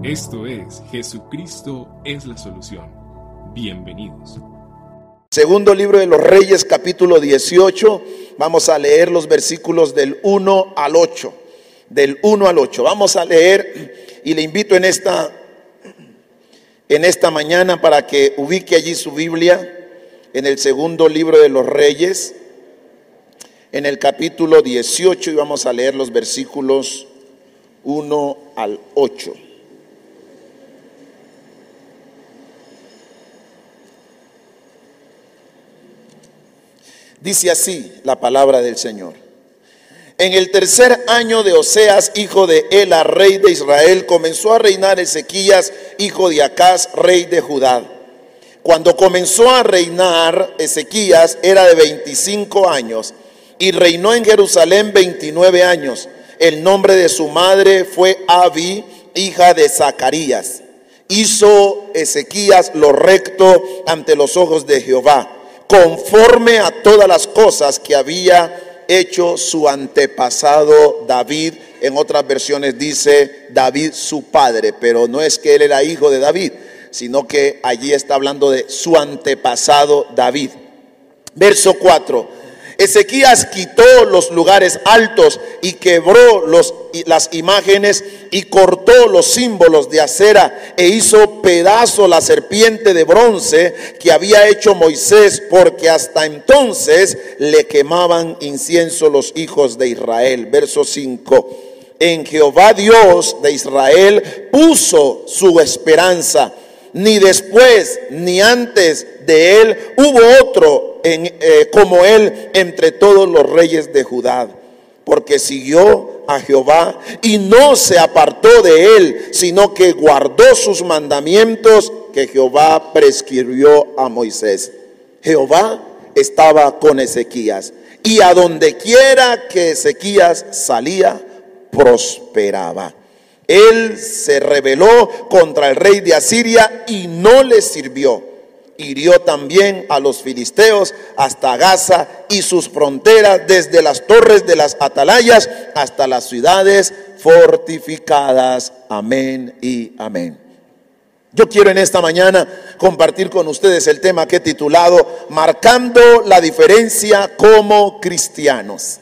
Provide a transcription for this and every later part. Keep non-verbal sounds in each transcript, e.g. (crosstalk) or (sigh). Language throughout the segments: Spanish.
Esto es Jesucristo es la solución. Bienvenidos. Segundo libro de los Reyes, capítulo 18. Vamos a leer los versículos del 1 al 8. Del 1 al 8. Vamos a leer y le invito en esta en esta mañana para que ubique allí su Biblia en el segundo libro de los Reyes, en el capítulo 18 y vamos a leer los versículos 1 al 8. Dice así la palabra del Señor. En el tercer año de Oseas, hijo de Ela, rey de Israel, comenzó a reinar Ezequías, hijo de Acaz, rey de Judá. Cuando comenzó a reinar Ezequías era de 25 años y reinó en Jerusalén 29 años. El nombre de su madre fue Abi, hija de Zacarías. Hizo Ezequías lo recto ante los ojos de Jehová, conforme a todas las cosas que había hecho su antepasado David. En otras versiones dice David su padre, pero no es que él era hijo de David, sino que allí está hablando de su antepasado David. Verso 4. Ezequías quitó los lugares altos y quebró los, las imágenes y cortó los símbolos de acera e hizo pedazo la serpiente de bronce que había hecho Moisés porque hasta entonces le quemaban incienso los hijos de Israel. Verso 5. En Jehová Dios de Israel puso su esperanza ni después ni antes de él hubo otro en, eh, como él entre todos los reyes de Judá, porque siguió a Jehová y no se apartó de él, sino que guardó sus mandamientos que Jehová prescribió a Moisés. Jehová estaba con Ezequías y a donde quiera que Ezequías salía, prosperaba. Él se rebeló contra el rey de Asiria y no le sirvió. Hirió también a los filisteos hasta Gaza y sus fronteras, desde las torres de las atalayas hasta las ciudades fortificadas. Amén y amén. Yo quiero en esta mañana compartir con ustedes el tema que he titulado Marcando la diferencia como cristianos.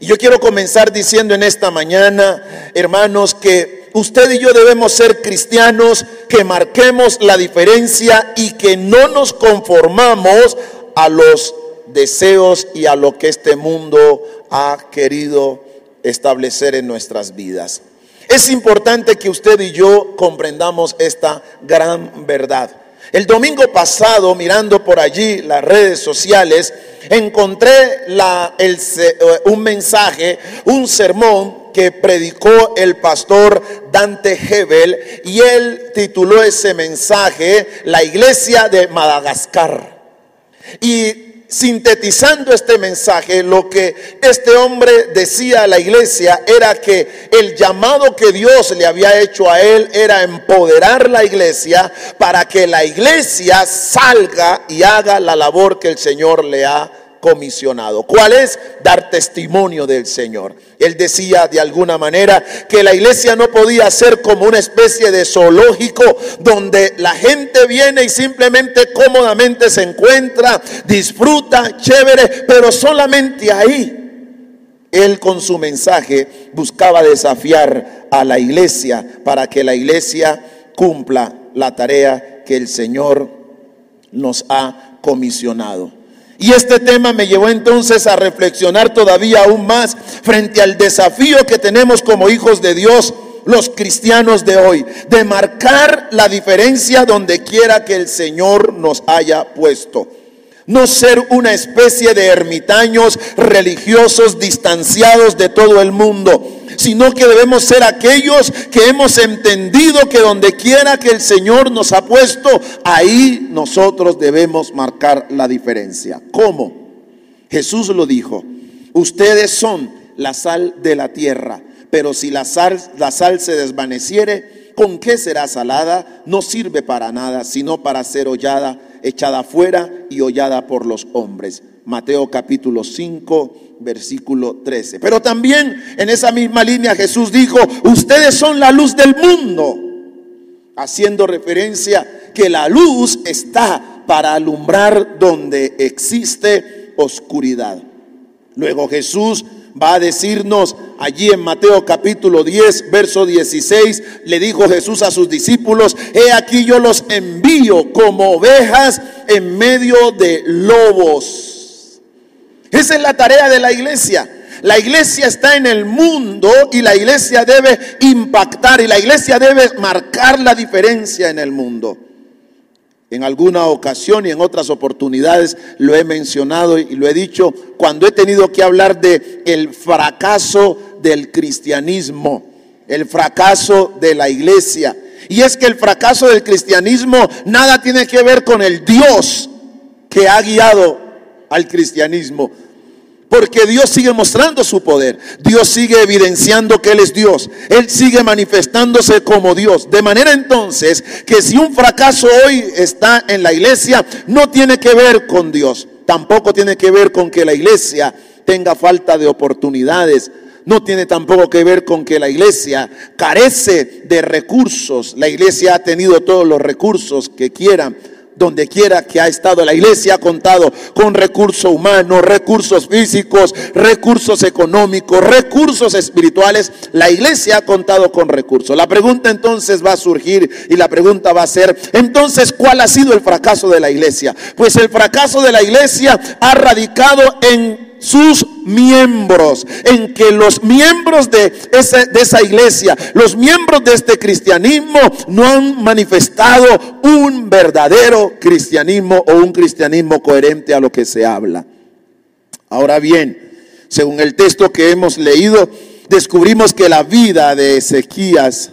Y yo quiero comenzar diciendo en esta mañana, hermanos, que usted y yo debemos ser cristianos, que marquemos la diferencia y que no nos conformamos a los deseos y a lo que este mundo ha querido establecer en nuestras vidas. Es importante que usted y yo comprendamos esta gran verdad. El domingo pasado, mirando por allí las redes sociales, encontré eh, un mensaje, un sermón que predicó el pastor Dante Hebel y él tituló ese mensaje La iglesia de Madagascar. Sintetizando este mensaje, lo que este hombre decía a la iglesia era que el llamado que Dios le había hecho a él era empoderar la iglesia para que la iglesia salga y haga la labor que el Señor le ha comisionado. ¿Cuál es? Dar testimonio del Señor. Él decía de alguna manera que la iglesia no podía ser como una especie de zoológico donde la gente viene y simplemente cómodamente se encuentra, disfruta, chévere, pero solamente ahí. Él con su mensaje buscaba desafiar a la iglesia para que la iglesia cumpla la tarea que el Señor nos ha comisionado. Y este tema me llevó entonces a reflexionar todavía aún más frente al desafío que tenemos como hijos de Dios, los cristianos de hoy, de marcar la diferencia donde quiera que el Señor nos haya puesto. No ser una especie de ermitaños religiosos distanciados de todo el mundo, sino que debemos ser aquellos que hemos entendido que donde quiera que el Señor nos ha puesto, ahí nosotros debemos marcar la diferencia. ¿Cómo? Jesús lo dijo, ustedes son la sal de la tierra, pero si la sal, la sal se desvaneciere, ¿con qué será salada? No sirve para nada, sino para ser hollada, echada fuera y hollada por los hombres. Mateo capítulo 5, versículo 13. Pero también en esa misma línea Jesús dijo, ustedes son la luz del mundo. haciendo referencia que la luz está para alumbrar donde existe oscuridad. Luego Jesús va a decirnos allí en Mateo capítulo 10, verso 16, le dijo Jesús a sus discípulos, he aquí yo los envío como ovejas en medio de lobos. Esa es la tarea de la iglesia. La iglesia está en el mundo y la iglesia debe impactar y la iglesia debe marcar la diferencia en el mundo. En alguna ocasión y en otras oportunidades lo he mencionado y lo he dicho cuando he tenido que hablar de el fracaso del cristianismo, el fracaso de la iglesia. Y es que el fracaso del cristianismo nada tiene que ver con el Dios que ha guiado al cristianismo. Porque Dios sigue mostrando su poder. Dios sigue evidenciando que Él es Dios. Él sigue manifestándose como Dios. De manera entonces que si un fracaso hoy está en la iglesia, no tiene que ver con Dios. Tampoco tiene que ver con que la iglesia tenga falta de oportunidades. No tiene tampoco que ver con que la iglesia carece de recursos. La iglesia ha tenido todos los recursos que quieran donde quiera que ha estado la iglesia ha contado con recursos humanos, recursos físicos, recursos económicos, recursos espirituales. La iglesia ha contado con recursos. La pregunta entonces va a surgir y la pregunta va a ser, entonces, ¿cuál ha sido el fracaso de la iglesia? Pues el fracaso de la iglesia ha radicado en sus miembros, en que los miembros de esa, de esa iglesia, los miembros de este cristianismo no han manifestado un verdadero cristianismo o un cristianismo coherente a lo que se habla. Ahora bien, según el texto que hemos leído, descubrimos que la vida de Ezequías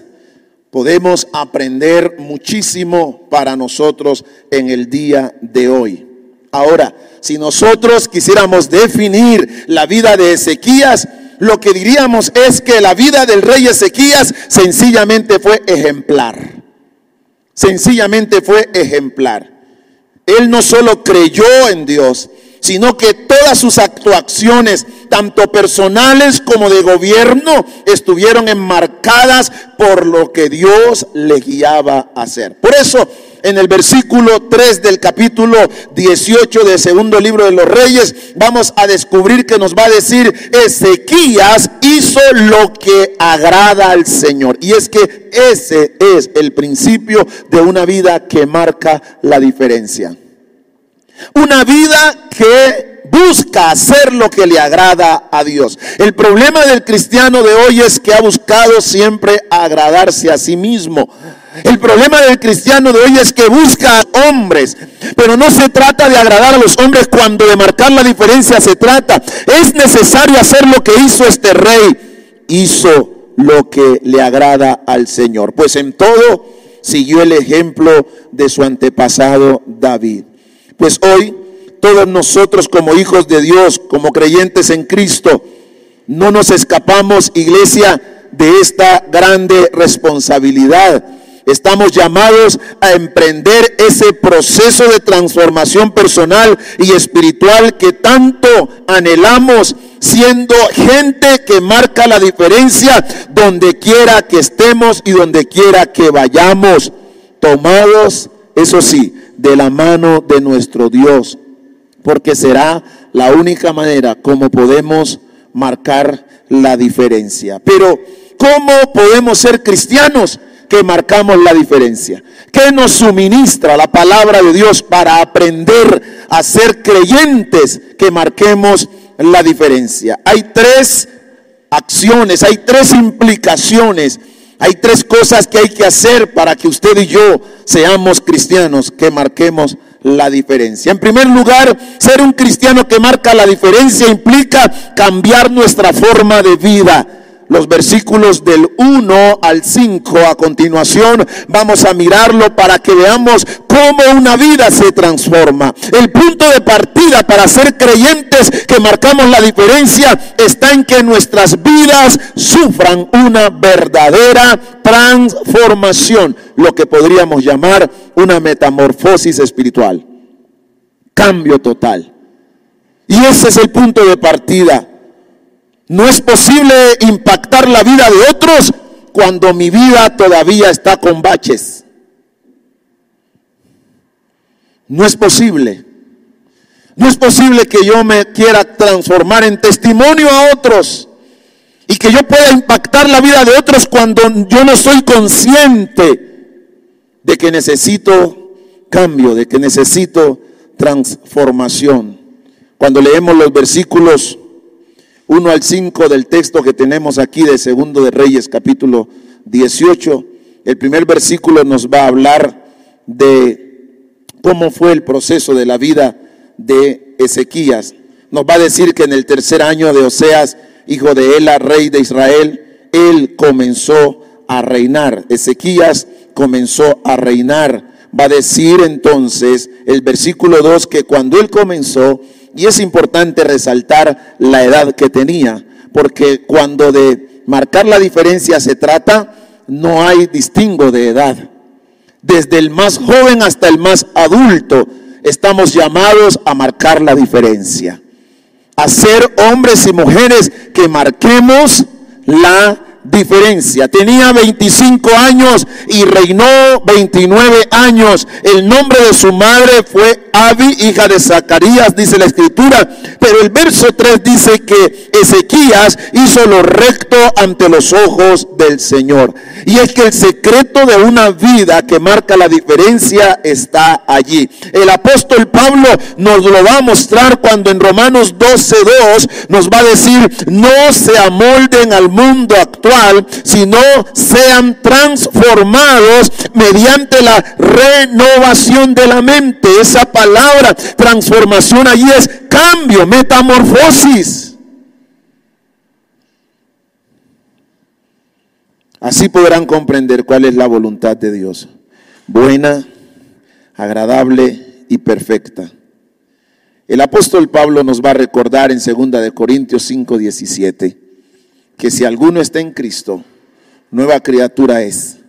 podemos aprender muchísimo para nosotros en el día de hoy. Ahora, si nosotros quisiéramos definir la vida de Ezequías, lo que diríamos es que la vida del rey Ezequías sencillamente fue ejemplar. Sencillamente fue ejemplar. Él no solo creyó en Dios, sino que todas sus actuaciones, tanto personales como de gobierno, estuvieron enmarcadas por lo que Dios le guiaba a hacer. Por eso en el versículo 3 del capítulo 18 del segundo libro de los reyes, vamos a descubrir que nos va a decir, Ezequías hizo lo que agrada al Señor. Y es que ese es el principio de una vida que marca la diferencia. Una vida que busca hacer lo que le agrada a Dios. El problema del cristiano de hoy es que ha buscado siempre agradarse a sí mismo. El problema del cristiano de hoy es que busca hombres, pero no se trata de agradar a los hombres cuando de marcar la diferencia se trata. Es necesario hacer lo que hizo este rey. Hizo lo que le agrada al Señor. Pues en todo siguió el ejemplo de su antepasado David. Pues hoy todos nosotros como hijos de Dios, como creyentes en Cristo, no nos escapamos, iglesia, de esta grande responsabilidad Estamos llamados a emprender ese proceso de transformación personal y espiritual que tanto anhelamos, siendo gente que marca la diferencia donde quiera que estemos y donde quiera que vayamos, tomados, eso sí, de la mano de nuestro Dios, porque será la única manera como podemos marcar la diferencia. Pero, ¿cómo podemos ser cristianos? Que marcamos la diferencia. ¿Qué nos suministra la palabra de Dios para aprender a ser creyentes que marquemos la diferencia? Hay tres acciones, hay tres implicaciones, hay tres cosas que hay que hacer para que usted y yo seamos cristianos que marquemos la diferencia. En primer lugar, ser un cristiano que marca la diferencia implica cambiar nuestra forma de vida los versículos del 1 al 5 a continuación. Vamos a mirarlo para que veamos cómo una vida se transforma. El punto de partida para ser creyentes que marcamos la diferencia está en que nuestras vidas sufran una verdadera transformación, lo que podríamos llamar una metamorfosis espiritual. Cambio total. Y ese es el punto de partida. No es posible impactar la vida de otros cuando mi vida todavía está con baches. No es posible. No es posible que yo me quiera transformar en testimonio a otros y que yo pueda impactar la vida de otros cuando yo no soy consciente de que necesito cambio, de que necesito transformación. Cuando leemos los versículos 1 al 5 del texto que tenemos aquí de Segundo de Reyes capítulo 18, el primer versículo nos va a hablar de cómo fue el proceso de la vida de Ezequías. Nos va a decir que en el tercer año de Oseas, hijo de Ela, rey de Israel, él comenzó a reinar. Ezequías comenzó a reinar. Va a decir entonces el versículo 2 que cuando él comenzó, y es importante resaltar la edad que tenía, porque cuando de marcar la diferencia se trata, no hay distingo de edad. Desde el más joven hasta el más adulto estamos llamados a marcar la diferencia. A ser hombres y mujeres que marquemos la diferencia. Tenía 25 años y reinó 29 años. El nombre de su madre fue Abi, hija de Zacarías, dice la escritura. Pero el verso 3 dice que Ezequías hizo lo recto ante los ojos del Señor. Y es que el secreto de una vida que marca la diferencia está allí. El apóstol Pablo nos lo va a mostrar cuando en Romanos 12.2 nos va a decir, no se amolden al mundo actual, sino sean transformados mediante la renovación de la mente. Esa palabra transformación allí es cambio, metamorfosis. Así podrán comprender cuál es la voluntad de Dios. Buena, agradable y perfecta. El apóstol Pablo nos va a recordar en 2 de Corintios 5:17 que si alguno está en Cristo, nueva criatura es.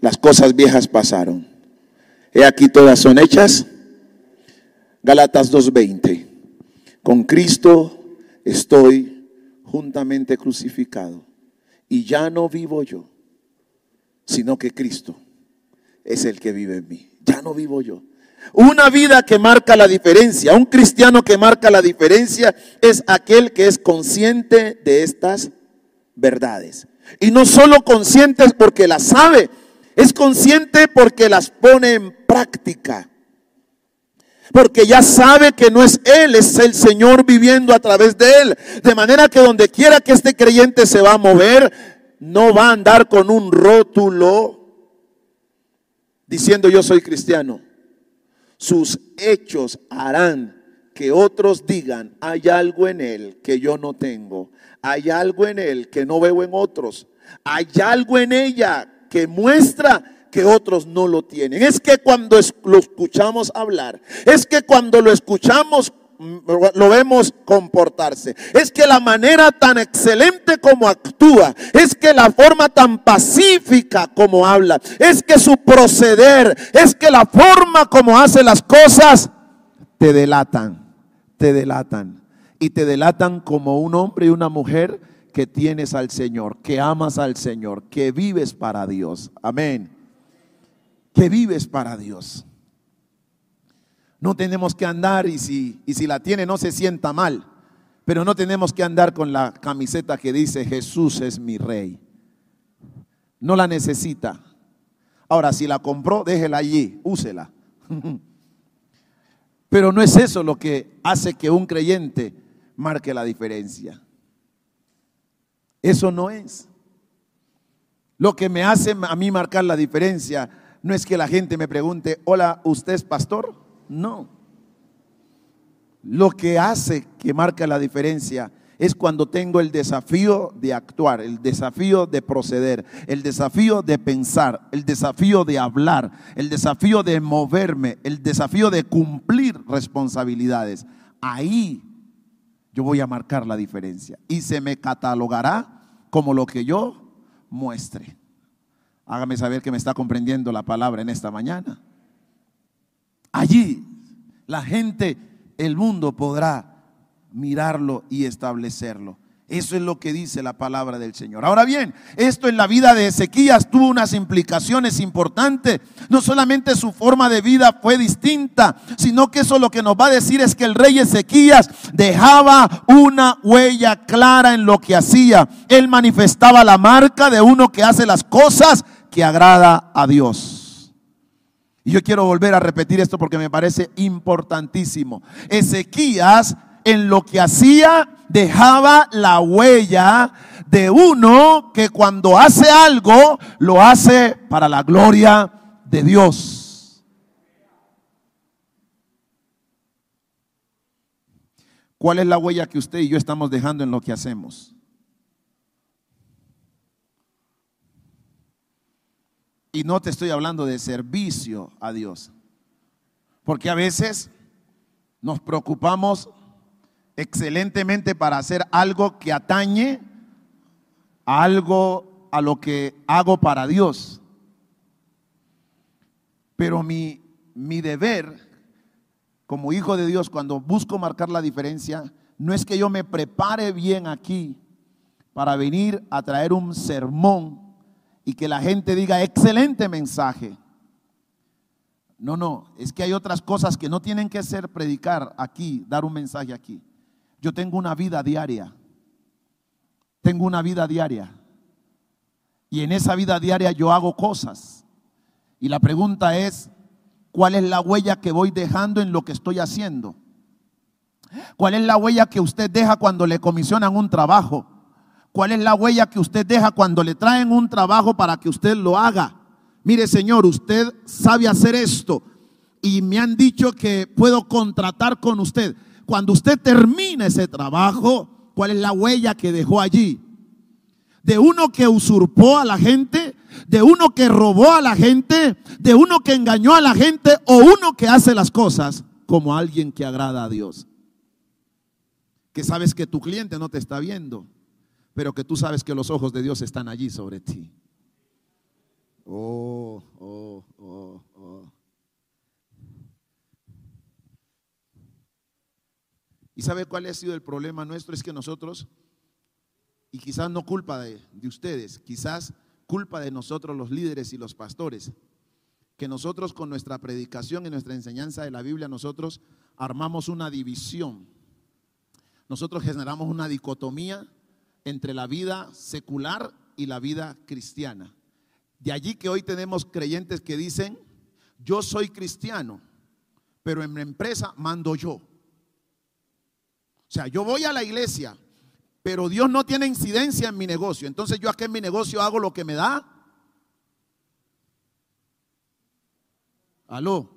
Las cosas viejas pasaron. He aquí todas son hechas. Galatas 2:20. Con Cristo estoy juntamente crucificado y ya no vivo yo, sino que Cristo es el que vive en mí. Ya no vivo yo. Una vida que marca la diferencia, un cristiano que marca la diferencia es aquel que es consciente de estas verdades. Y no solo consciente porque las sabe, es consciente porque las pone en práctica. Porque ya sabe que no es Él, es el Señor viviendo a través de Él. De manera que donde quiera que este creyente se va a mover, no va a andar con un rótulo diciendo yo soy cristiano. Sus hechos harán que otros digan, hay algo en él que yo no tengo, hay algo en él que no veo en otros, hay algo en ella que muestra que otros no lo tienen. Es que cuando lo escuchamos hablar, es que cuando lo escuchamos lo vemos comportarse. Es que la manera tan excelente como actúa, es que la forma tan pacífica como habla, es que su proceder, es que la forma como hace las cosas, te delatan, te delatan. Y te delatan como un hombre y una mujer que tienes al Señor, que amas al Señor, que vives para Dios. Amén. Que vives para Dios. No tenemos que andar y si, y si la tiene no se sienta mal. Pero no tenemos que andar con la camiseta que dice Jesús es mi rey. No la necesita. Ahora, si la compró, déjela allí, úsela. (laughs) Pero no es eso lo que hace que un creyente marque la diferencia. Eso no es. Lo que me hace a mí marcar la diferencia no es que la gente me pregunte, hola, ¿usted es pastor? No. Lo que hace que marca la diferencia es cuando tengo el desafío de actuar, el desafío de proceder, el desafío de pensar, el desafío de hablar, el desafío de moverme, el desafío de cumplir responsabilidades. Ahí yo voy a marcar la diferencia y se me catalogará como lo que yo muestre. Hágame saber que me está comprendiendo la palabra en esta mañana. Allí la gente, el mundo podrá mirarlo y establecerlo. Eso es lo que dice la palabra del Señor. Ahora bien, esto en la vida de Ezequías tuvo unas implicaciones importantes. No solamente su forma de vida fue distinta, sino que eso lo que nos va a decir es que el rey Ezequías dejaba una huella clara en lo que hacía. Él manifestaba la marca de uno que hace las cosas que agrada a Dios. Y yo quiero volver a repetir esto porque me parece importantísimo. Ezequías en lo que hacía dejaba la huella de uno que cuando hace algo lo hace para la gloria de Dios. ¿Cuál es la huella que usted y yo estamos dejando en lo que hacemos? Y no te estoy hablando de servicio a Dios. Porque a veces nos preocupamos excelentemente para hacer algo que atañe a algo a lo que hago para Dios. Pero mi, mi deber como hijo de Dios, cuando busco marcar la diferencia, no es que yo me prepare bien aquí para venir a traer un sermón y que la gente diga, excelente mensaje. No, no, es que hay otras cosas que no tienen que ser predicar aquí, dar un mensaje aquí. Yo tengo una vida diaria. Tengo una vida diaria. Y en esa vida diaria yo hago cosas. Y la pregunta es, ¿cuál es la huella que voy dejando en lo que estoy haciendo? ¿Cuál es la huella que usted deja cuando le comisionan un trabajo? ¿Cuál es la huella que usted deja cuando le traen un trabajo para que usted lo haga? Mire, Señor, usted sabe hacer esto y me han dicho que puedo contratar con usted cuando usted termina ese trabajo, ¿cuál es la huella que dejó allí? De uno que usurpó a la gente, de uno que robó a la gente, de uno que engañó a la gente o uno que hace las cosas como alguien que agrada a Dios. Que sabes que tu cliente no te está viendo, pero que tú sabes que los ojos de Dios están allí sobre ti. Oh, oh, oh, oh. ¿Y sabe cuál ha sido el problema nuestro? Es que nosotros, y quizás no culpa de, ustedes, quizás culpa de nosotros los líderes y los pastores, que nosotros con nuestra predicación y nuestra enseñanza de la Biblia, nosotros armamos una división. Nosotros generamos una dicotomía entre la vida secular y la vida cristiana. De allí que hoy tenemos creyentes que dicen, yo soy cristiano, pero en mi empresa mando yo. Sea, yo voy a la iglesia, pero Dios no tiene incidencia en mi negocio. Entonces yo aquí en mi negocio hago lo que me da. Aló.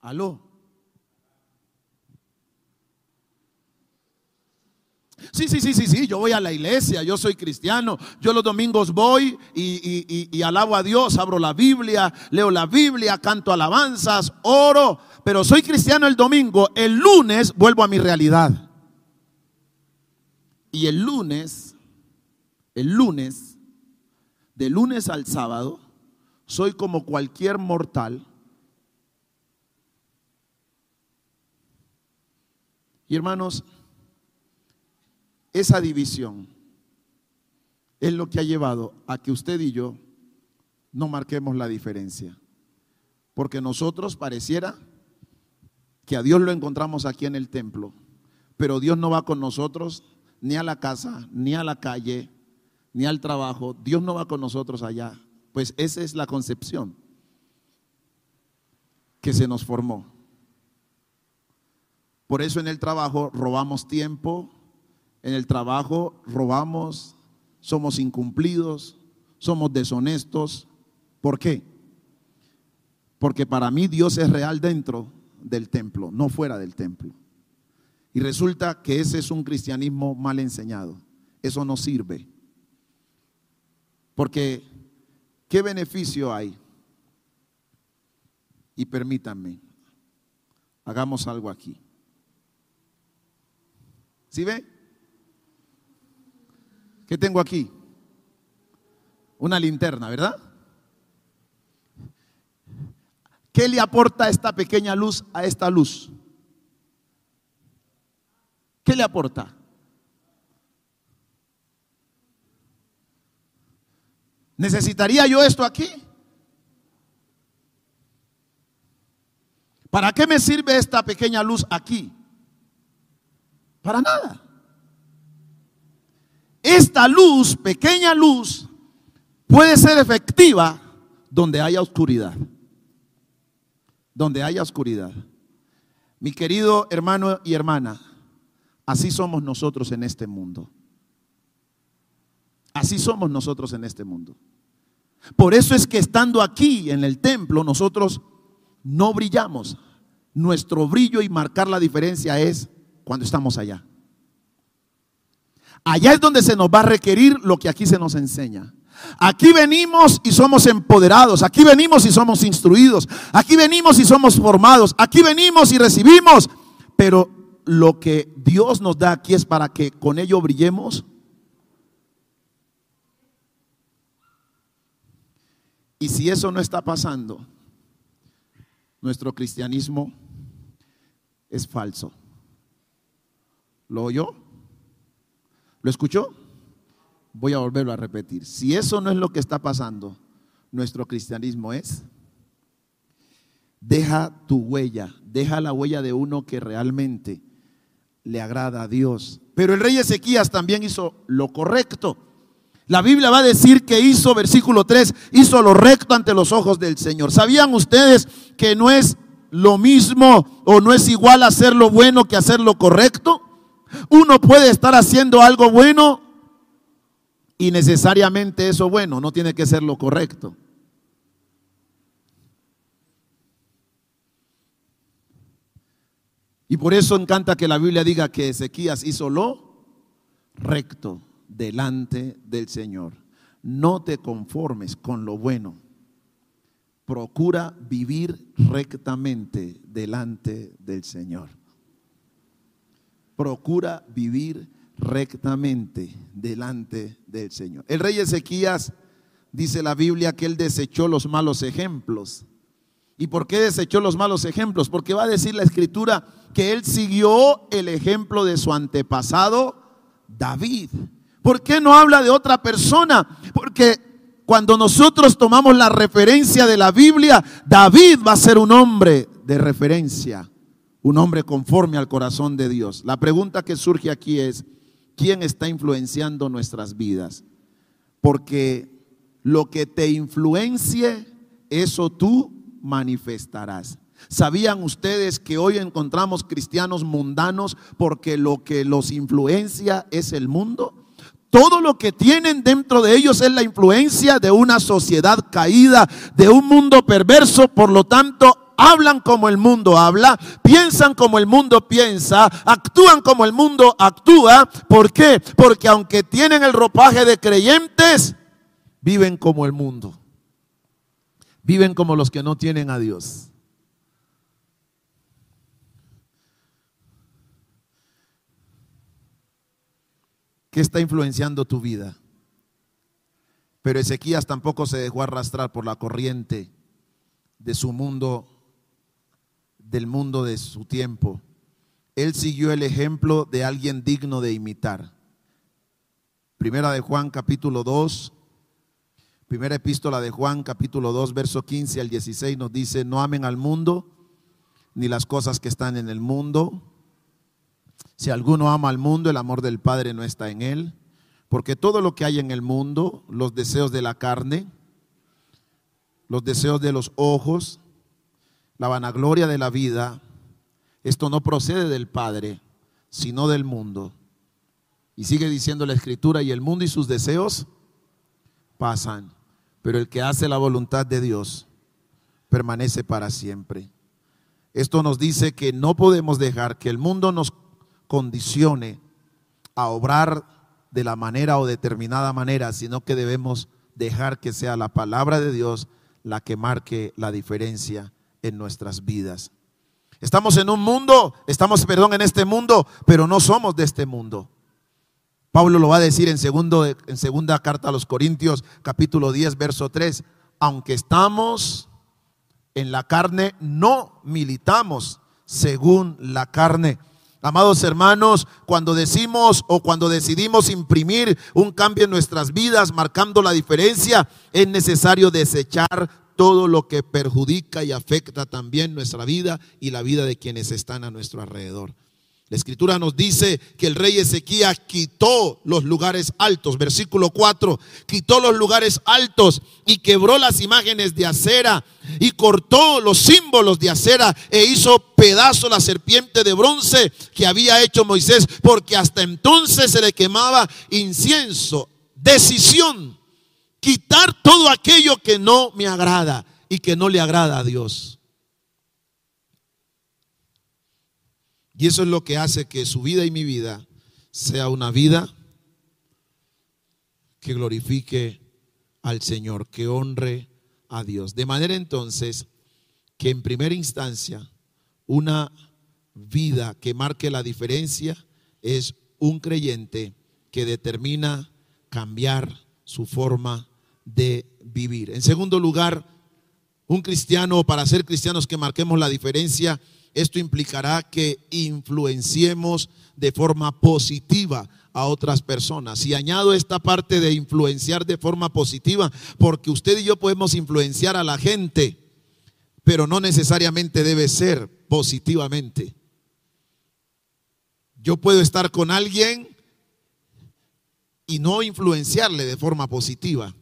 Aló. Sí, sí, sí, sí, sí, yo voy a la iglesia, yo soy cristiano, yo los domingos voy y, y, alabo a Dios, abro la Biblia, leo la Biblia, canto alabanzas, oro, pero soy cristiano el domingo, el lunes vuelvo a mi realidad. Y el lunes, el lunes, de lunes al sábado, soy como cualquier mortal. Y hermanos, esa división es lo que ha llevado a que usted y yo no marquemos la diferencia. Porque nosotros pareciera que a Dios lo encontramos aquí en el templo, pero Dios no va con nosotros ni a la casa, ni a la calle, ni al trabajo. Dios no va con nosotros allá. Pues esa es la concepción que se nos formó. Por eso en el trabajo robamos tiempo, en el trabajo robamos, somos incumplidos, somos deshonestos. ¿Por qué? Porque para mí Dios es real dentro del templo, no fuera del templo. Y resulta que ese es un cristianismo mal enseñado. Eso no sirve. Porque, ¿qué beneficio hay? Y permítanme, hagamos algo aquí. ¿Sí ve? ¿Qué tengo aquí? Una linterna, ¿verdad? ¿Qué le aporta esta pequeña luz a esta luz? ¿Qué le aporta? ¿Necesitaría yo esto aquí? ¿Para qué me sirve esta pequeña luz aquí? Para nada. Esta luz, pequeña luz, puede ser efectiva donde haya oscuridad. Donde haya oscuridad. Mi querido hermano y hermana, así somos nosotros en este mundo. Así somos nosotros en este mundo. Por eso es que estando aquí en el templo, nosotros no brillamos. Nuestro brillo y marcar la diferencia es cuando estamos allá. Allá es donde se nos va a requerir lo que aquí se nos enseña. Aquí venimos y somos empoderados. Aquí venimos y somos instruidos. Aquí venimos y somos formados. Aquí venimos y recibimos. Pero lo que Dios nos da aquí es para que con ello brillemos Y si eso no está pasando, nuestro cristianismo es falso. ¿Lo oyó? ¿Lo escuchó? Voy a volverlo a repetir. Si eso no es lo que está pasando, nuestro cristianismo es, deja tu huella, deja la huella de uno que realmente le agrada a Dios. Pero el rey Ezequías también hizo lo correcto. La Biblia va a decir que hizo, versículo 3, hizo lo recto ante los ojos del Señor. ¿Sabían ustedes que no es lo mismo o no es igual hacer lo bueno que hacer lo correcto? Uno puede estar haciendo algo bueno y necesariamente eso bueno no tiene que ser lo correcto. Y por eso encanta que la Biblia diga que Ezequías hizo lo recto delante del Señor. No te conformes con lo bueno. Procura vivir rectamente delante del Señor. Procura vivir rectamente delante del Señor. El rey Ezequías dice la Biblia que él desechó los malos ejemplos. ¿Y por qué desechó los malos ejemplos? Porque va a decir la escritura que él siguió el ejemplo de su antepasado David. ¿Por qué no habla de otra persona? Porque cuando nosotros tomamos la referencia de la Biblia, David va a ser un hombre de referencia, un hombre conforme al corazón de Dios. La pregunta que surge aquí es, ¿quién está influenciando nuestras vidas? Porque lo que te influencie, eso tú manifestarás. ¿Sabían ustedes que hoy encontramos cristianos mundanos porque lo que los influencia es el mundo? Todo lo que tienen dentro de ellos es la influencia de una sociedad caída, de un mundo perverso, por lo tanto hablan como el mundo habla, piensan como el mundo piensa, actúan como el mundo actúa. ¿Por qué? Porque aunque tienen el ropaje de creyentes, viven como el mundo. Viven como los que no tienen a Dios. ¿Qué está influenciando tu vida? Pero Ezequías tampoco se dejó arrastrar por la corriente de su mundo, del mundo de su tiempo. Él siguió el ejemplo de alguien digno de imitar. Primera de Juan capítulo 2, primera epístola de Juan capítulo 2, verso 15 al 16 nos dice, no amen al mundo ni las cosas que están en el mundo. Si alguno ama al mundo, el amor del Padre no está en él, porque todo lo que hay en el mundo, los deseos de la carne, los deseos de los ojos, la vanagloria de la vida, esto no procede del Padre, sino del mundo. Y sigue diciendo la Escritura, y el mundo y sus deseos pasan, pero el que hace la voluntad de Dios permanece para siempre. Esto nos dice que no podemos dejar que el mundo nos condicione a obrar de la manera o determinada manera, sino que debemos dejar que sea la palabra de Dios la que marque la diferencia en nuestras vidas. Estamos en un mundo, estamos, perdón, en este mundo, pero no somos de este mundo. Pablo lo va a decir en, segundo, en segunda carta a los Corintios, capítulo 10, verso 3. Aunque estamos en la carne, no militamos según la carne Amados hermanos, cuando decimos o cuando decidimos imprimir un cambio en nuestras vidas, marcando la diferencia, es necesario desechar todo lo que perjudica y afecta también nuestra vida y la vida de quienes están a nuestro alrededor. La escritura nos dice que el rey Ezequías quitó los lugares altos, versículo 4, quitó los lugares altos y quebró las imágenes de acera y cortó los símbolos de acera e hizo pedazo la serpiente de bronce que había hecho Moisés, porque hasta entonces se le quemaba incienso. Decisión, quitar todo aquello que no me agrada y que no le agrada a Dios. Y eso es lo que hace que su vida y mi vida sea una vida que glorifique al Señor, que honre a Dios. De manera entonces que en primera instancia una vida que marque la diferencia es un creyente que determina cambiar su forma de vivir. En segundo lugar, un cristiano, para ser cristianos que marquemos la diferencia, esto implicará que influenciemos de forma positiva a otras personas. Y añado esta parte de influenciar de forma positiva, porque usted y yo podemos influenciar a la gente, pero no necesariamente debe ser positivamente. Yo puedo estar con alguien y no influenciarle de forma positiva.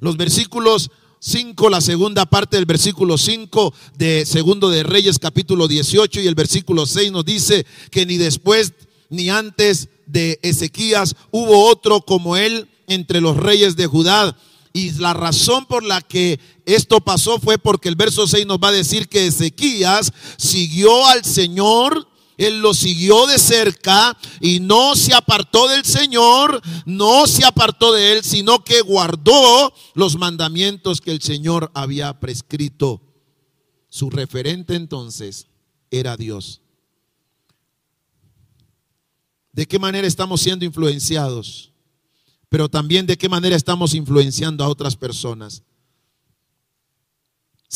Los versículos 5, la segunda parte del versículo 5 de Segundo de Reyes capítulo 18 y el versículo 6 nos dice que ni después ni antes de Ezequías hubo otro como él entre los reyes de Judá. Y la razón por la que esto pasó fue porque el verso 6 nos va a decir que Ezequías siguió al Señor él lo siguió de cerca y no se apartó del Señor, no se apartó de él, sino que guardó los mandamientos que el Señor había prescrito. Su referente entonces era Dios. ¿De qué manera estamos siendo influenciados? Pero también de qué manera estamos influenciando a otras personas.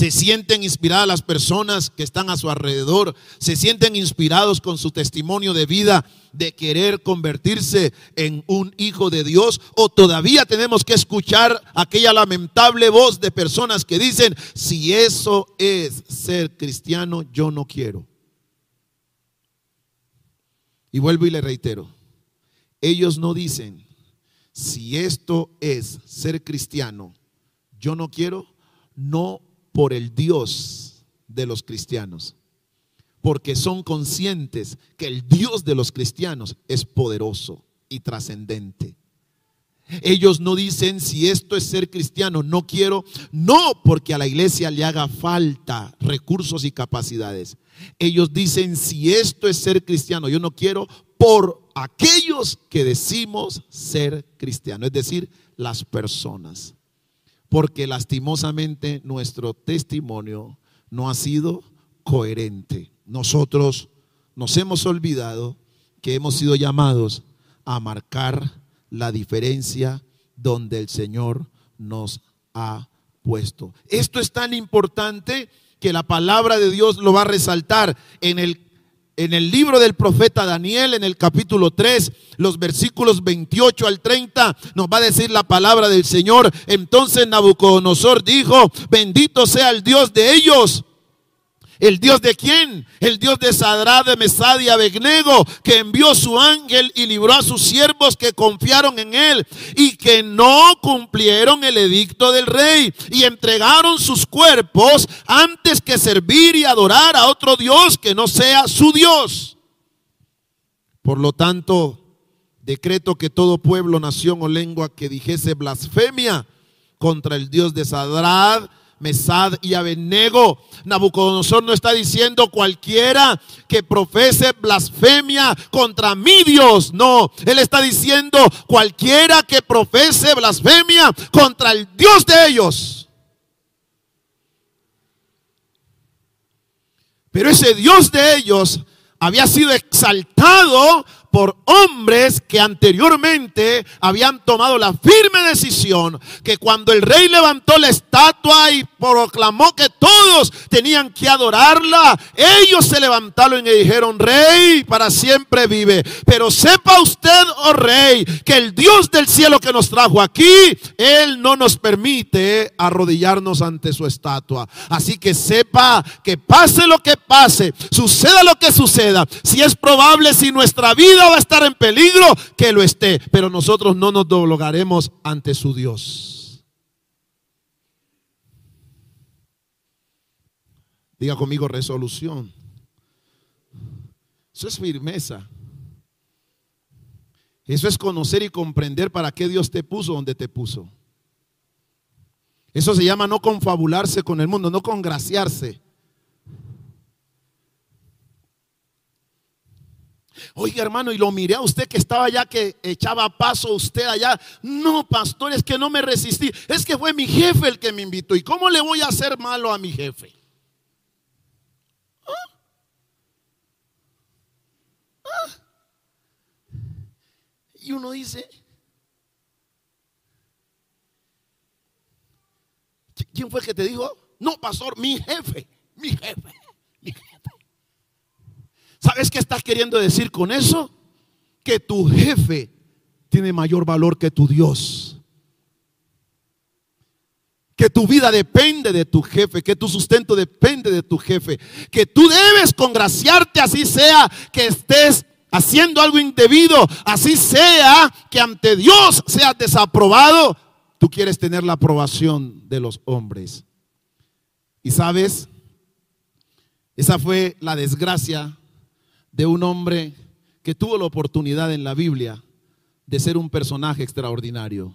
Se sienten inspiradas las personas que están a su alrededor, se sienten inspirados con su testimonio de vida de querer convertirse en un hijo de Dios o todavía tenemos que escuchar aquella lamentable voz de personas que dicen, si eso es ser cristiano, yo no quiero. Y vuelvo y le reitero, ellos no dicen, si esto es ser cristiano, yo no quiero, no por el Dios de los cristianos, porque son conscientes que el Dios de los cristianos es poderoso y trascendente. Ellos no dicen si esto es ser cristiano, no quiero, no porque a la iglesia le haga falta recursos y capacidades. Ellos dicen si esto es ser cristiano, yo no quiero por aquellos que decimos ser cristiano, es decir, las personas porque lastimosamente nuestro testimonio no ha sido coherente. Nosotros nos hemos olvidado que hemos sido llamados a marcar la diferencia donde el Señor nos ha puesto. Esto es tan importante que la palabra de Dios lo va a resaltar en el en el libro del profeta Daniel, en el capítulo 3, los versículos 28 al 30, nos va a decir la palabra del Señor. Entonces Nabucodonosor dijo, bendito sea el Dios de ellos ¿El Dios de quién? El Dios de Sadrá, de Mesad y Abegnego, que envió su ángel y libró a sus siervos que confiaron en él y que no cumplieron el edicto del rey y entregaron sus cuerpos antes que servir y adorar a otro Dios que no sea su Dios. Por lo tanto, decreto que todo pueblo, nación o lengua que dijese blasfemia contra el Dios de Sadrad, Mesad y Abednego. Nabucodonosor no está diciendo cualquiera que profese blasfemia contra mi Dios. No, él está diciendo cualquiera que profese blasfemia contra el Dios de ellos. Pero ese Dios de ellos había sido exaltado por hombres que anteriormente habían tomado la firme decisión que cuando el rey levantó la estatua y proclamó que todos tenían que adorarla, ellos se levantaron y dijeron, Rey, para siempre vive. Pero sepa usted, oh Rey, que el Dios del cielo que nos trajo aquí, Él no nos permite arrodillarnos ante su estatua. Así que sepa que pase lo que pase, suceda lo que suceda, si es probable, si nuestra vida va a estar en peligro, que lo esté. Pero nosotros no nos doblogaremos ante su Dios. Diga conmigo resolución. Eso es firmeza. Eso es conocer y comprender para qué Dios te puso donde te puso. Eso se llama no confabularse con el mundo, no congraciarse. Oiga, hermano, y lo miré a usted que estaba allá, que echaba paso usted allá. No, pastor, es que no me resistí. Es que fue mi jefe el que me invitó. ¿Y cómo le voy a hacer malo a mi jefe? ¿Ah? Y uno dice, ¿quién fue el que te dijo? No, pastor, mi jefe, mi jefe, mi jefe. ¿Sabes qué estás queriendo decir con eso? Que tu jefe tiene mayor valor que tu Dios. Que tu vida depende de tu jefe, que tu sustento depende de tu jefe, que tú debes congraciarte así sea que estés haciendo algo indebido, así sea que ante Dios seas desaprobado, tú quieres tener la aprobación de los hombres. Y sabes, esa fue la desgracia de un hombre que tuvo la oportunidad en la Biblia de ser un personaje extraordinario,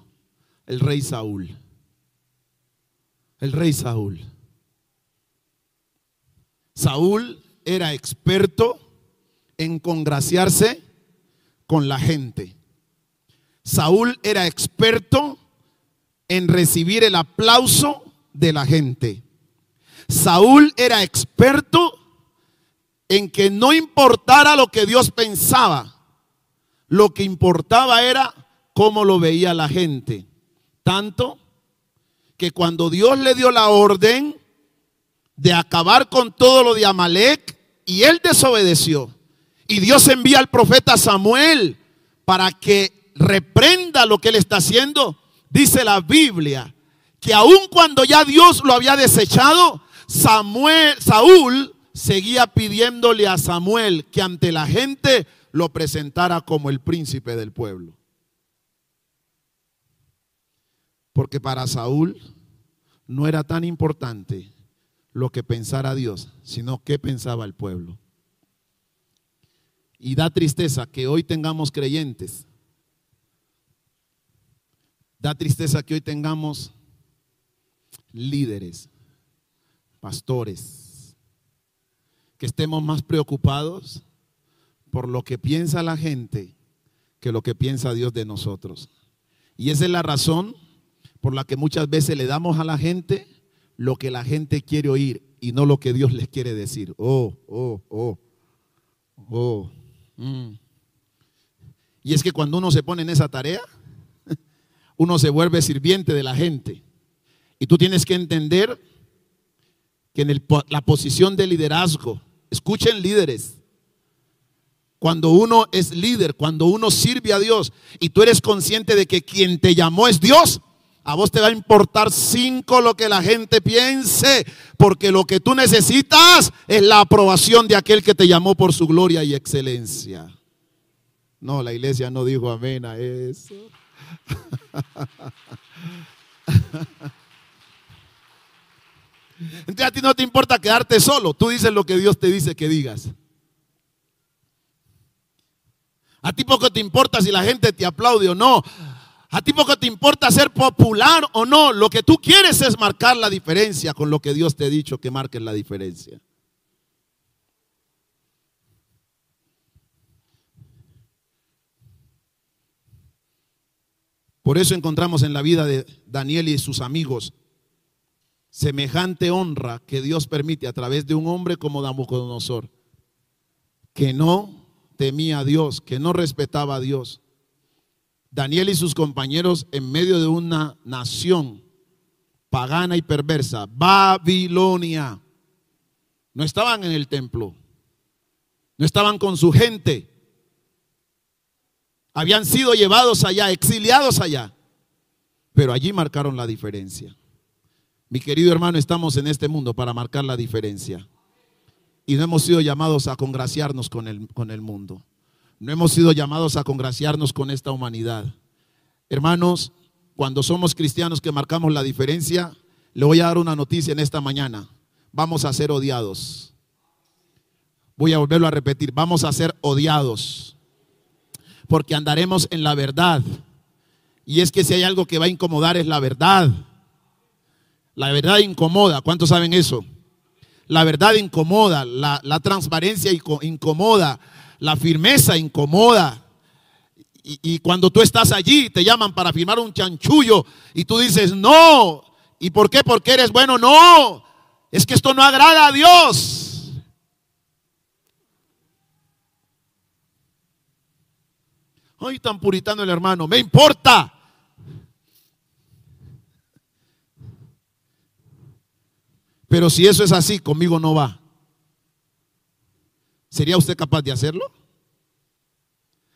el rey Saúl. El rey Saúl. Saúl era experto en congraciarse con la gente. Saúl era experto en recibir el aplauso de la gente. Saúl era experto en que no importara lo que Dios pensaba, lo que importaba era cómo lo veía la gente. Tanto que cuando Dios le dio la orden de acabar con todo lo de Amalek, y él desobedeció, y Dios envía al profeta Samuel para que reprenda lo que él está haciendo, dice la Biblia, que aun cuando ya Dios lo había desechado, Samuel, Saúl seguía pidiéndole a Samuel que ante la gente lo presentara como el príncipe del pueblo. Porque para Saúl no era tan importante lo que pensara Dios, sino qué pensaba el pueblo. Y da tristeza que hoy tengamos creyentes. Da tristeza que hoy tengamos líderes, pastores, que estemos más preocupados por lo que piensa la gente que lo que piensa Dios de nosotros. Y esa es la razón por la que muchas veces le damos a la gente lo que la gente quiere oír y no lo que Dios les quiere decir. Oh, oh, oh, oh. Mm. Y es que cuando uno se pone en esa tarea, (laughs) uno se vuelve sirviente de la gente. Y tú tienes que entender que en la posición de liderazgo, escuchen líderes, cuando uno es líder, cuando uno sirve a Dios y tú eres consciente de que quien te llamó es Dios, a vos te va a importar cinco lo que la gente piense, porque lo que tú necesitas es la aprobación de aquel que te llamó por su gloria y excelencia. No, la iglesia no dijo amén a eso. (laughs) Entonces a ti no te importa quedarte solo, tú dices lo que Dios te dice que digas. A ti poco te importa si la gente te aplaude o no. A ti poco te importa ser popular o no. Lo que tú quieres es marcar la diferencia con lo que Dios te ha dicho que marques la diferencia. Por eso encontramos en la vida de Daniel y sus amigos semejante honra que Dios permite a través de un hombre como Nabucodonosor, que no temía a Dios, que no respetaba a Dios. Daniel y sus compañeros en medio de una nación pagana y perversa, Babilonia. No estaban en el templo, no estaban con su gente. Habían sido llevados allá, exiliados allá. Pero allí marcaron la diferencia. Mi querido hermano, estamos en este mundo para marcar la diferencia. Y no hemos sido llamados a congraciarnos con el, con el mundo. No hemos sido llamados a congraciarnos con esta humanidad. Hermanos, cuando somos cristianos que marcamos la diferencia, le voy a dar una noticia en esta mañana. Vamos a ser odiados. Voy a volverlo a repetir. Vamos a ser odiados. Porque andaremos en la verdad. Y es que si hay algo que va a incomodar es la verdad. La verdad incomoda. ¿Cuántos saben eso? La verdad incomoda. La, la transparencia incomoda. La firmeza incomoda. Y, cuando tú estás allí, te llaman para firmar un chanchullo y tú dices, no. ¿Y por qué? Porque eres bueno. No. Es que esto no agrada a Dios. Ay, tan puritano el hermano. Me importa. Pero si eso es así, conmigo no va. ¿Sería usted capaz de hacerlo?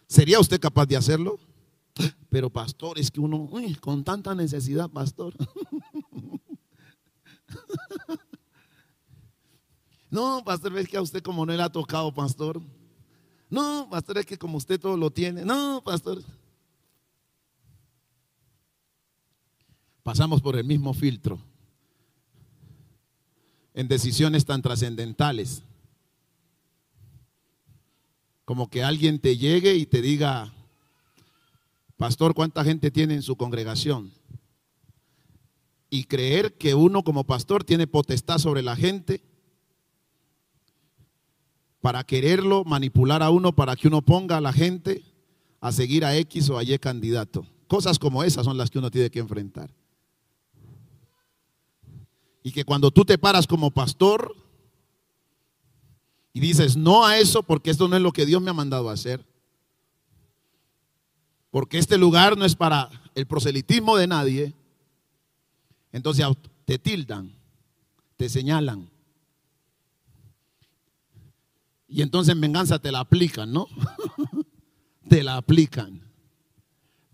¿Sería usted capaz de hacerlo? Pero pastor, es que uno, con tanta necesidad, pastor. (laughs) No, pastor, es que a usted como no le ha tocado, pastor. No, pastor, es que como usted todo lo tiene. No, pastor. Pasamos por el mismo filtro en decisiones tan trascendentales. Como que alguien te llegue y te diga, pastor, ¿cuánta gente tiene en su congregación? Y creer que uno como pastor tiene potestad sobre la gente para quererlo manipular a uno para que uno ponga a la gente a seguir a X o a Y candidato. Cosas como esas son las que uno tiene que enfrentar. Y que cuando tú te paras como pastor, y dices no a eso porque esto no es lo que Dios me ha mandado a hacer. Porque este lugar no es para el proselitismo de nadie. Entonces te tildan, te señalan. Y entonces en venganza te la aplican, ¿no? (laughs) te la aplican.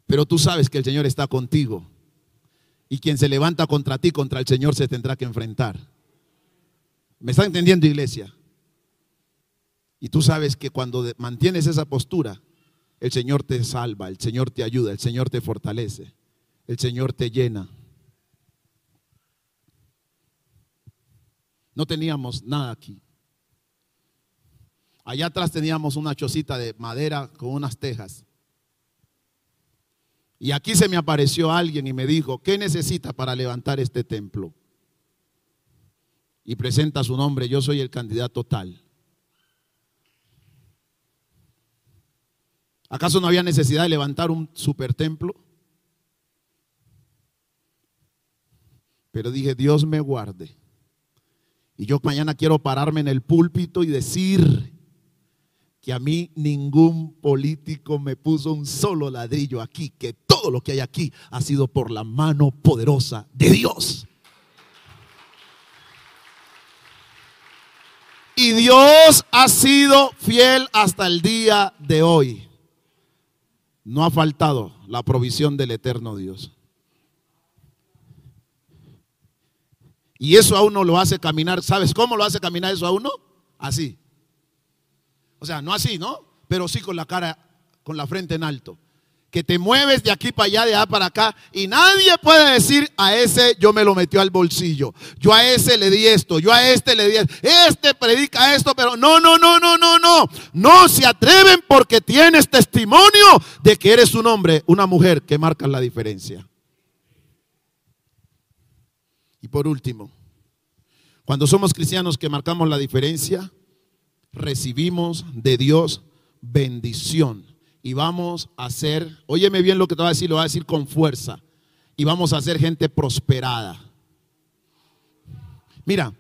Pero tú sabes que el Señor está contigo. Y quien se levanta contra ti, contra el Señor, se tendrá que enfrentar. ¿Me está entendiendo, iglesia? Y tú sabes que cuando mantienes esa postura, el Señor te salva, el Señor te ayuda, el Señor te fortalece, el Señor te llena. No teníamos nada aquí. Allá atrás teníamos una chocita de madera con unas tejas. Y aquí se me apareció alguien y me dijo, ¿qué necesita para levantar este templo? Y presenta su nombre, yo soy el candidato tal. ¿Acaso no había necesidad de levantar un super templo? Pero dije, Dios me guarde. Y yo mañana quiero pararme en el púlpito y decir que a mí ningún político me puso un solo ladrillo aquí, que todo lo que hay aquí ha sido por la mano poderosa de Dios. Y Dios ha sido fiel hasta el día de hoy no ha faltado la provisión del eterno Dios. Y eso a uno lo hace caminar. ¿Sabes cómo lo hace caminar eso a uno? Así. O sea, no así, ¿no? Pero sí con la cara, con la frente en alto que te mueves de aquí para allá, de allá para acá, y nadie puede decir a ese yo me lo metió al bolsillo, yo a ese le di esto, yo a este le di esto, este predica esto, pero no, no, no, no, no, no, no se atreven porque tienes testimonio de que eres un hombre, una mujer que marca la diferencia. Y por último, cuando somos cristianos que marcamos la diferencia, recibimos de Dios bendición y vamos a ser, óyeme bien lo que te voy a decir, lo voy a decir con fuerza, y vamos a ser gente prosperada. Mira,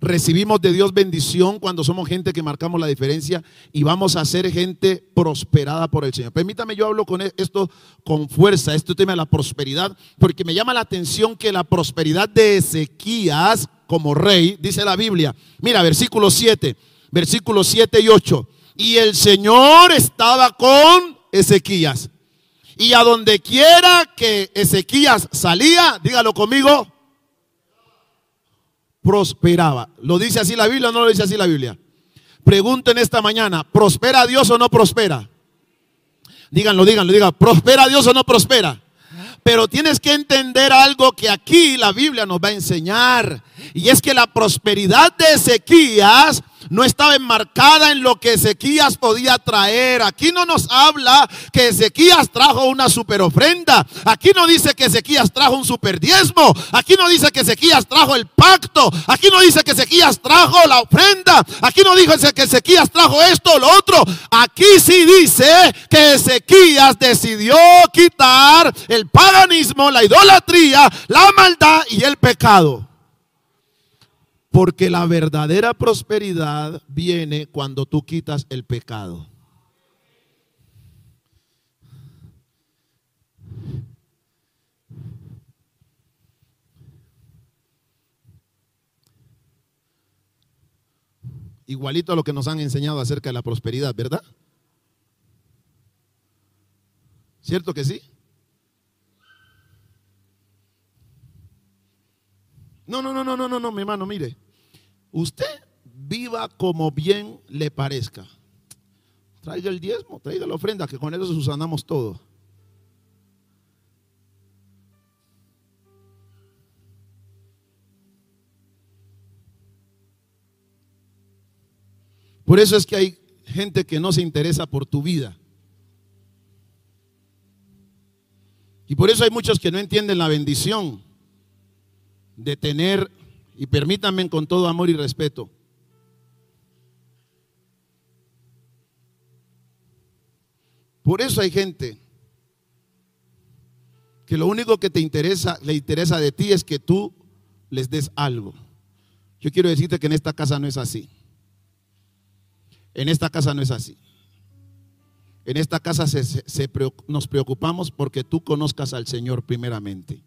recibimos de Dios bendición cuando somos gente que marcamos la diferencia y vamos a ser gente prosperada por el Señor. Permítame, yo hablo con e-, esto con fuerza, este tema de la prosperidad, porque me llama la atención que la prosperidad de Ezequías como rey, dice la Biblia, mira, versículo 7, versículos 7 y 8, y el Señor estaba con Ezequías. Y a donde quiera que Ezequías salía, dígalo conmigo, prosperaba. ¿Lo dice así la Biblia o no lo dice así la Biblia? Pregunto en esta mañana, ¿prospera Dios o no prospera? Díganlo, díganlo, digan, ¿prospera Dios o no prospera? Pero tienes que entender algo que aquí la Biblia nos va a enseñar. Y es que la prosperidad de Ezequías no estaba enmarcada en lo que Ezequías podía traer. Aquí no nos habla que Ezequías trajo una super ofrenda. Aquí no dice que Ezequías trajo un super diezmo. Aquí no dice que Ezequías trajo el pacto. Aquí no dice que Ezequías trajo la ofrenda. Aquí no dice que Ezequías trajo esto o lo otro. Aquí sí dice que Ezequías decidió quitar el paganismo, la idolatría, la maldad y el pecado. Porque la verdadera prosperidad viene cuando tú quitas el pecado. Igualito a lo que nos han enseñado acerca de la prosperidad, ¿verdad? ¿Cierto que sí? No, no, no, no, no, no, no, mi hermano, mire. Usted viva como bien le parezca. Traiga el diezmo, traiga la ofrenda, que con eso susanamos todo. Por eso es que hay gente que no se interesa por tu vida. Y por eso hay muchos que no entienden la bendición de tener y permítanme con todo amor y respeto. Por eso hay gente que lo único que te interesa, le interesa de ti es que tú les des algo. Yo quiero decirte que en esta casa no es así. En esta casa no es así. En esta casa nos preocupamos porque tú conozcas al Señor primeramente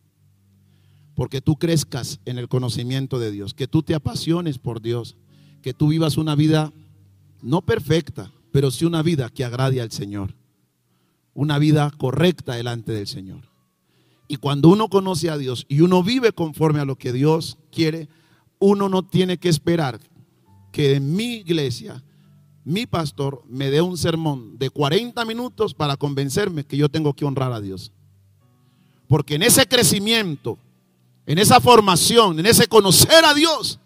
porque tú crezcas en el conocimiento de Dios, que tú te apasiones por Dios, que tú vivas una vida no perfecta, pero sí una vida que agrade al Señor, una vida correcta delante del Señor. Y cuando uno conoce a Dios y uno vive conforme a lo que Dios quiere, uno no tiene que esperar que en mi iglesia mi pastor me dé un sermón de 40 minutos para convencerme que yo tengo que honrar a Dios. Porque en ese crecimiento en esa formación, en ese conocer a Dios,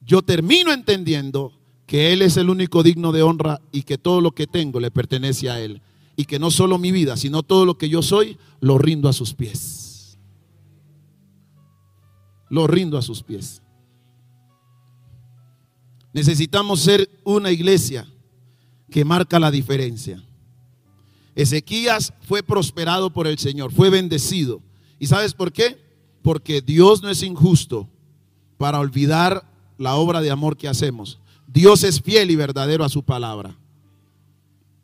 yo termino entendiendo que Él es el único digno de honra y que todo lo que tengo le pertenece a Él. Y que no solo mi vida, sino todo lo que yo soy, lo rindo a sus pies. Lo rindo a sus pies. Necesitamos ser una iglesia que marca la diferencia. Ezequías fue prosperado por el Señor, fue bendecido. ¿Y sabes por qué? Porque Dios no es injusto para olvidar la obra de amor que hacemos. Dios es fiel y verdadero a su palabra.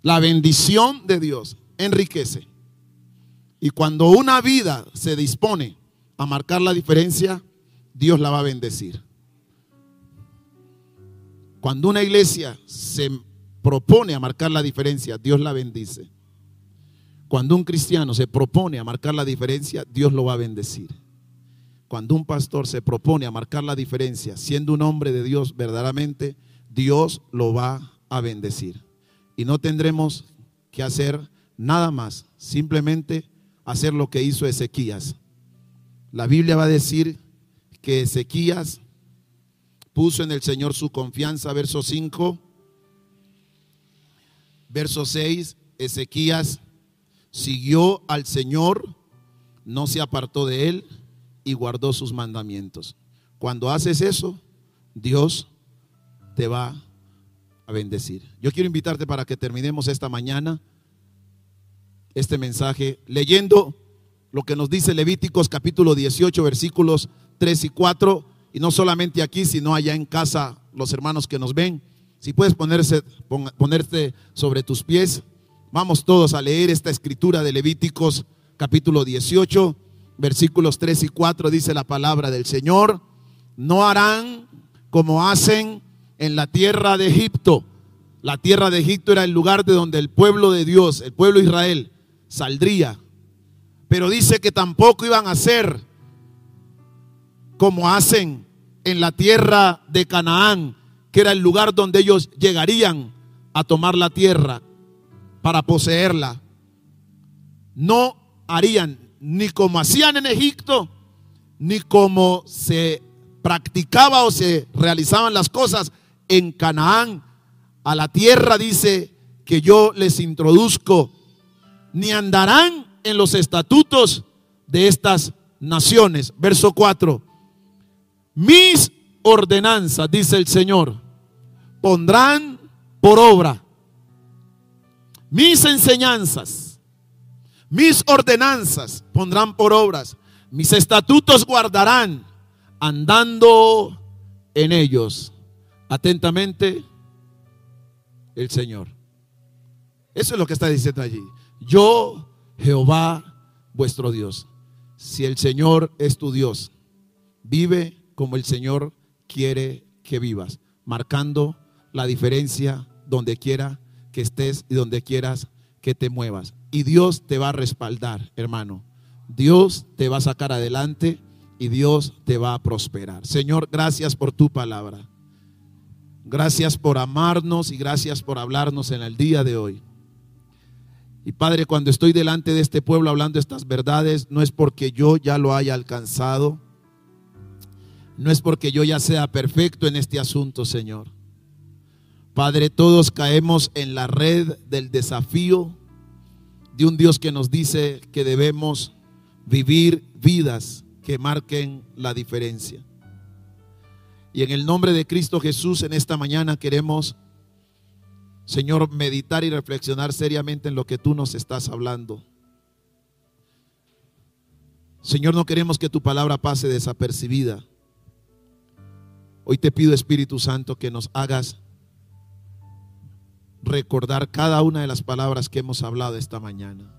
La bendición de Dios enriquece. Y cuando una vida se dispone a marcar la diferencia, Dios la va a bendecir. Cuando una iglesia se propone a marcar la diferencia, Dios la bendice. Cuando un cristiano se propone a marcar la diferencia, Dios lo va a bendecir cuando un pastor se propone a marcar la diferencia, siendo un hombre de Dios verdaderamente, Dios lo va a bendecir. Y no tendremos que hacer nada más, simplemente hacer lo que hizo Ezequías. La Biblia va a decir que Ezequías puso en el Señor su confianza, verso 5, verso 6, Ezequías siguió al Señor, no se apartó de él y guardó sus mandamientos. Cuando haces eso, Dios te va a bendecir. Yo quiero invitarte para que terminemos esta mañana este mensaje leyendo lo que nos dice Levíticos capítulo 18 versículos 3 y 4 y no solamente aquí, sino allá en casa, los hermanos que nos ven. Si puedes ponerse, ponerte sobre tus pies, vamos todos a leer esta escritura de Levíticos capítulo 18, versículos 3 y 4, dice la palabra del Señor, no harán como hacen en la tierra de Egipto. La tierra de Egipto era el lugar de donde el pueblo de Dios, el pueblo de Israel, saldría. Pero dice que tampoco iban a hacer como hacen en la tierra de Canaán, que era el lugar donde ellos llegarían a tomar la tierra para poseerla. No harían ni como hacían en Egipto, ni como se practicaba o se realizaban las cosas en Canaán. A la tierra dice que yo les introduzco, ni andarán en los estatutos de estas naciones. Verso 4. Mis ordenanzas, dice el Señor, pondrán por obra mis enseñanzas, mis ordenanzas pondrán por obras, mis estatutos guardarán, andando en ellos. Atentamente, el Señor. Eso es lo que está diciendo allí. Yo, Jehová, vuestro Dios. Si el Señor es tu Dios, vive como el Señor quiere que vivas, marcando la diferencia donde quiera que estés y donde quieras que te muevas. Y Dios te va a respaldar, hermano. Dios te va a sacar adelante y Dios te va a prosperar. Señor, gracias por tu palabra. Gracias por amarnos y gracias por hablarnos en el día de hoy. Y Padre, cuando estoy delante de este pueblo hablando estas verdades, no es porque yo ya lo haya alcanzado, no es porque yo ya sea perfecto en este asunto, Señor. Padre, todos caemos en la red del desafío de un Dios que nos dice que debemos vivir vidas que marquen la diferencia. Y en el nombre de Cristo Jesús en esta mañana queremos, Señor, meditar y reflexionar seriamente en lo que tú nos estás hablando. Señor, no queremos que tu palabra pase desapercibida. Hoy te pido, Espíritu Santo, que nos hagas recordar cada una de las palabras que hemos hablado esta mañana.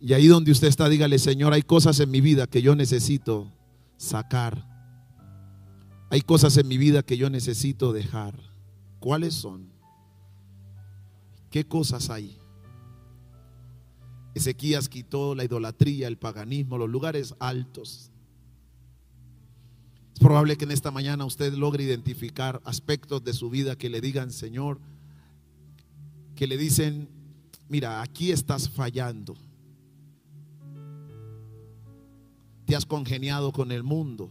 Y ahí donde usted está, dígale, Señor, hay cosas en mi vida que yo necesito sacar. Hay cosas en mi vida que yo necesito dejar. ¿Cuáles son? ¿Qué cosas hay? Ezequías quitó la idolatría, el paganismo, los lugares altos es probable que en esta mañana usted logre identificar aspectos de su vida que le digan, Señor, que le dicen, mira, aquí estás fallando. Te has congeniado con el mundo.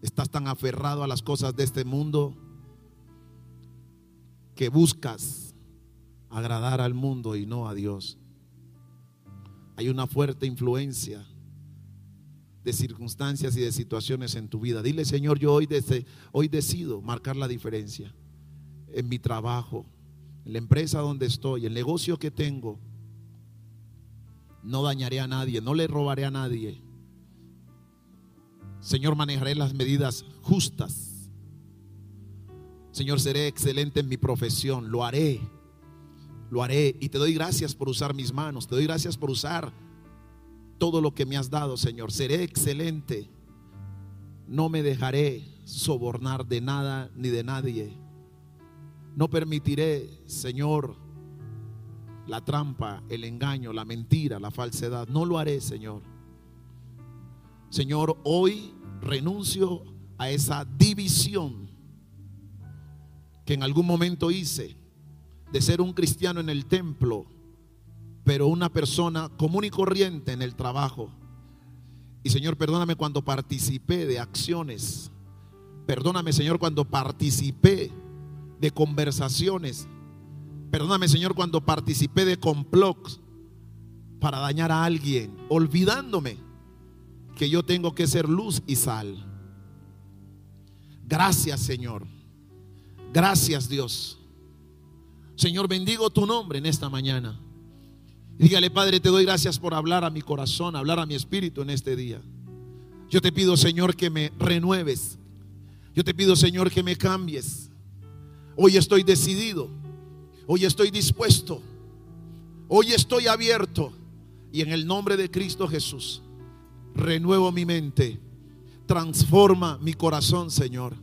Estás tan aferrado a las cosas de este mundo que buscas agradar al mundo y no a Dios. Hay una fuerte influencia de circunstancias y de situaciones en tu vida. Dile, Señor, yo hoy, desde, hoy decido marcar la diferencia en mi trabajo, en la empresa donde estoy, el negocio que tengo. No dañaré a nadie, no le robaré a nadie. Señor, manejaré las medidas justas. Señor, seré excelente en mi profesión, lo haré. Lo haré y te doy gracias por usar mis manos, te doy gracias por usar todo lo que me has dado, Señor. Seré excelente. No me dejaré sobornar de nada ni de nadie. No permitiré, Señor, la trampa, el engaño, la mentira, la falsedad. No lo haré, Señor. Señor, hoy renuncio a esa división que en algún momento hice de ser un cristiano en el templo pero una persona común y corriente en el trabajo. Y Señor, perdóname cuando participé de acciones. Perdóname, Señor, cuando participé de conversaciones. Perdóname, Señor, cuando participé de complots para dañar a alguien, olvidándome que yo tengo que ser luz y sal. Gracias, Señor. Gracias, Dios. Señor, bendigo tu nombre en esta mañana. Dígale, Padre, te doy gracias por hablar a mi corazón, hablar a mi espíritu en este día. Yo te pido, Señor, que me renueves. Yo te pido, Señor, que me cambies. Hoy estoy decidido. Hoy estoy dispuesto. Hoy estoy abierto. Y en el nombre de Cristo Jesús, renuevo mi mente. Transforma mi corazón, Señor.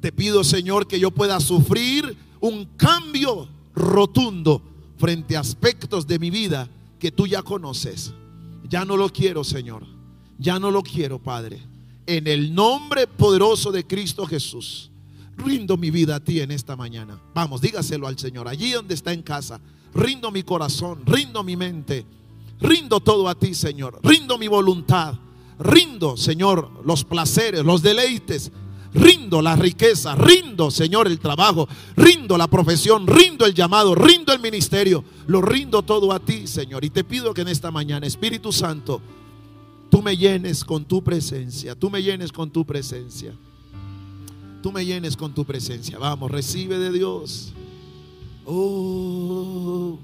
Te pido, Señor, que yo pueda sufrir un cambio rotundo frente a aspectos de mi vida que tú ya conoces. Ya no lo quiero, Señor. Ya no lo quiero, Padre. En el nombre poderoso de Cristo Jesús, rindo mi vida a ti en esta mañana. Vamos, dígaselo al Señor, allí donde está en casa. Rindo mi corazón, rindo mi mente, rindo todo a ti, Señor. Rindo mi voluntad, rindo, Señor, los placeres, los deleites. Rindo la riqueza, rindo, Señor, el trabajo, rindo la profesión, rindo el llamado, rindo el ministerio. Lo rindo todo a ti, Señor. Y te pido que en esta mañana, Espíritu Santo, tú me llenes con tu presencia, tú me llenes con tu presencia. Tú me llenes con tu presencia. Vamos, recibe de Dios. Oh,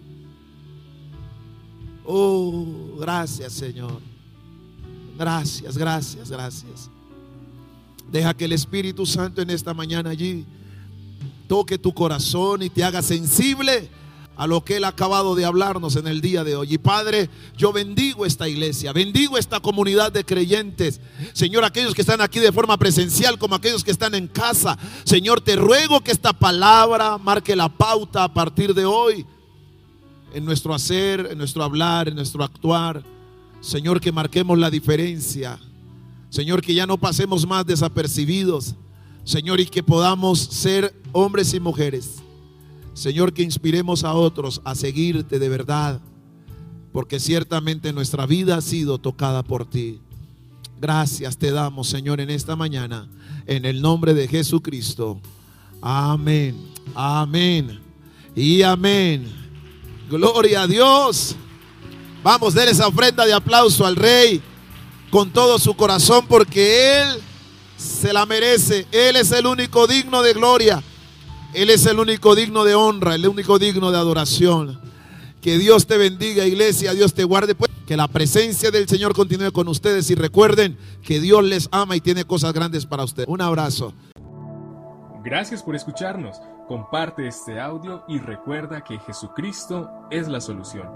oh, gracias Señor. Gracias, gracias, gracias. Deja que el Espíritu Santo en esta mañana allí toque tu corazón y te haga sensible a lo que Él ha acabado de hablarnos en el día de hoy. Y Padre, yo bendigo esta iglesia, bendigo esta comunidad de creyentes. Señor, aquellos que están aquí de forma presencial como aquellos que están en casa. Señor, te ruego que esta palabra marque la pauta a partir de hoy en nuestro hacer, en nuestro hablar, en nuestro actuar. Señor, que marquemos la diferencia. Señor, que ya no pasemos más desapercibidos. Señor, y que podamos ser hombres y mujeres Señor, que inspiremos a otros a seguirte de verdad, porque ciertamente nuestra vida ha sido tocada por ti. Gracias te damos, Señor, en esta mañana, en el nombre de Jesucristo. Amén, amén y amén. Gloria a Dios. Vamos, dar esa ofrenda de aplauso al Rey con todo su corazón, porque Él se la merece. Él es el único digno de gloria. Él es el único digno de honra, el único digno de adoración. Que Dios te bendiga, iglesia, Dios te guarde. Pues, que la presencia del Señor continúe con ustedes y recuerden que Dios les ama y tiene cosas grandes para ustedes. Un abrazo. Gracias por escucharnos. Comparte este audio y recuerda que Jesucristo es la solución.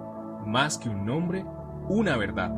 Más que un nombre, una verdad.